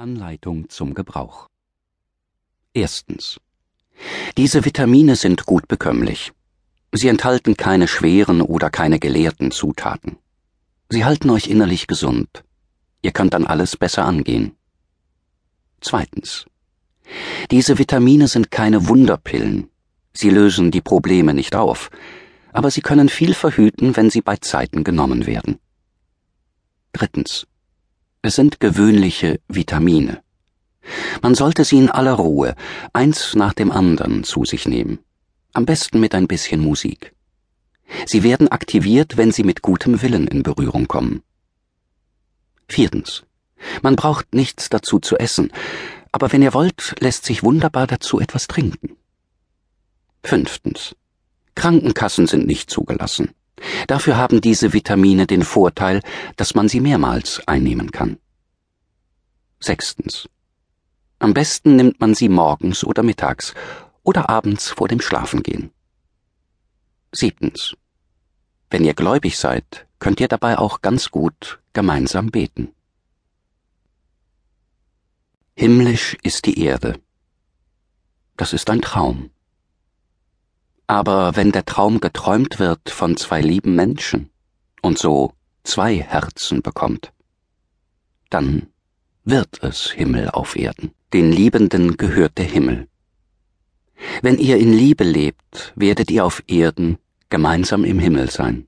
Anleitung zum Gebrauch. Erstens. Diese Vitamine sind gut bekömmlich. Sie enthalten keine schweren oder keine gelehrten Zutaten. Sie halten euch innerlich gesund. Ihr könnt dann alles besser angehen. Zweitens. Diese Vitamine sind keine Wunderpillen. Sie lösen die Probleme nicht auf, aber sie können viel verhüten, wenn sie bei Zeiten genommen werden. Drittens. Es sind gewöhnliche Vitamine. Man sollte sie in aller Ruhe, eins nach dem anderen, zu sich nehmen. Am besten mit ein bisschen Musik. Sie werden aktiviert, wenn sie mit gutem Willen in Berührung kommen. Viertens. Man braucht nichts dazu zu essen, aber wenn ihr wollt, lässt sich wunderbar dazu etwas trinken. Fünftens. Krankenkassen sind nicht zugelassen. Dafür haben diese Vitamine den Vorteil, dass man sie mehrmals einnehmen kann. Sechstens. Am besten nimmt man sie morgens oder mittags oder abends vor dem Schlafengehen. Siebtens. Wenn ihr gläubig seid, könnt ihr dabei auch ganz gut gemeinsam beten. Himmlisch ist die Erde. Das ist ein Traum. Aber wenn der Traum geträumt wird von zwei lieben Menschen und so zwei Herzen bekommt, dann wird es Himmel auf Erden. Den Liebenden gehört der Himmel. Wenn ihr in Liebe lebt, werdet ihr auf Erden gemeinsam im Himmel sein.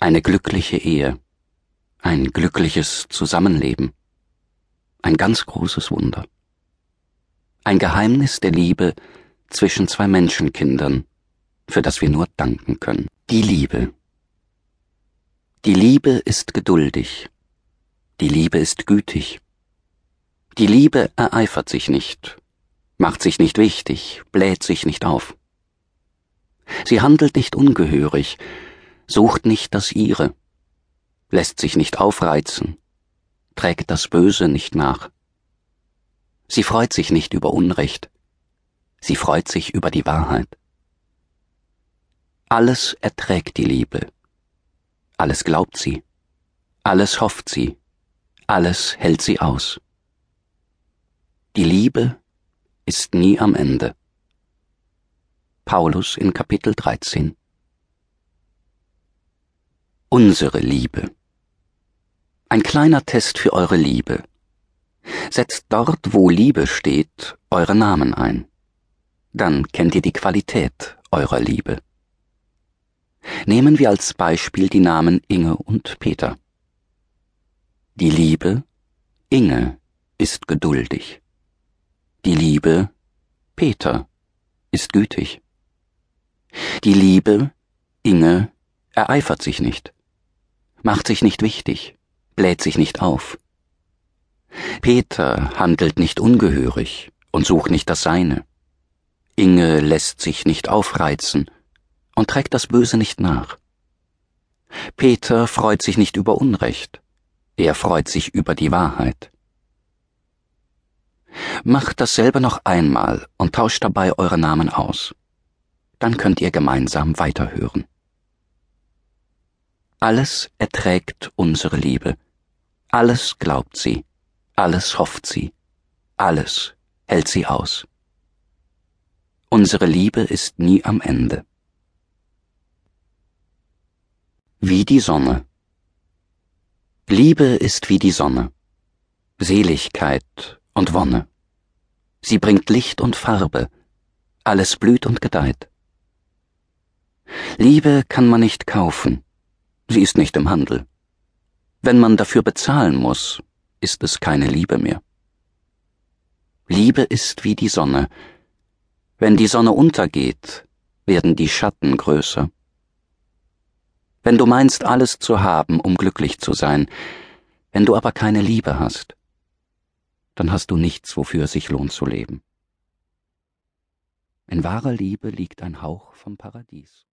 Eine glückliche Ehe, ein glückliches Zusammenleben, ein ganz großes Wunder. Ein Geheimnis der Liebe, zwischen zwei Menschenkindern, für das wir nur danken können. Die Liebe. Die Liebe ist geduldig. Die Liebe ist gütig. Die Liebe ereifert sich nicht, macht sich nicht wichtig, bläht sich nicht auf. Sie handelt nicht ungehörig, sucht nicht das ihre, lässt sich nicht aufreizen, trägt das Böse nicht nach. Sie freut sich nicht über Unrecht, Sie freut sich über die Wahrheit. Alles erträgt die Liebe. Alles glaubt sie. Alles hofft sie. Alles hält sie aus. Die Liebe ist nie am Ende. Paulus in Kapitel 13. Unsere Liebe. Ein kleiner Test für eure Liebe. Setzt dort, wo Liebe steht, eure Namen ein dann kennt ihr die Qualität eurer Liebe. Nehmen wir als Beispiel die Namen Inge und Peter. Die Liebe Inge ist geduldig. Die Liebe Peter ist gütig. Die Liebe Inge ereifert sich nicht, macht sich nicht wichtig, bläht sich nicht auf. Peter handelt nicht ungehörig und sucht nicht das Seine. Inge lässt sich nicht aufreizen und trägt das Böse nicht nach. Peter freut sich nicht über Unrecht, er freut sich über die Wahrheit. Macht dasselbe noch einmal und tauscht dabei eure Namen aus. Dann könnt ihr gemeinsam weiterhören. Alles erträgt unsere Liebe, alles glaubt sie, alles hofft sie, alles hält sie aus. Unsere Liebe ist nie am Ende. Wie die Sonne. Liebe ist wie die Sonne, Seligkeit und Wonne. Sie bringt Licht und Farbe, alles blüht und gedeiht. Liebe kann man nicht kaufen, sie ist nicht im Handel. Wenn man dafür bezahlen muss, ist es keine Liebe mehr. Liebe ist wie die Sonne, wenn die Sonne untergeht, werden die Schatten größer. Wenn du meinst, alles zu haben, um glücklich zu sein, wenn du aber keine Liebe hast, dann hast du nichts, wofür es sich lohnt zu leben. In wahrer Liebe liegt ein Hauch vom Paradies.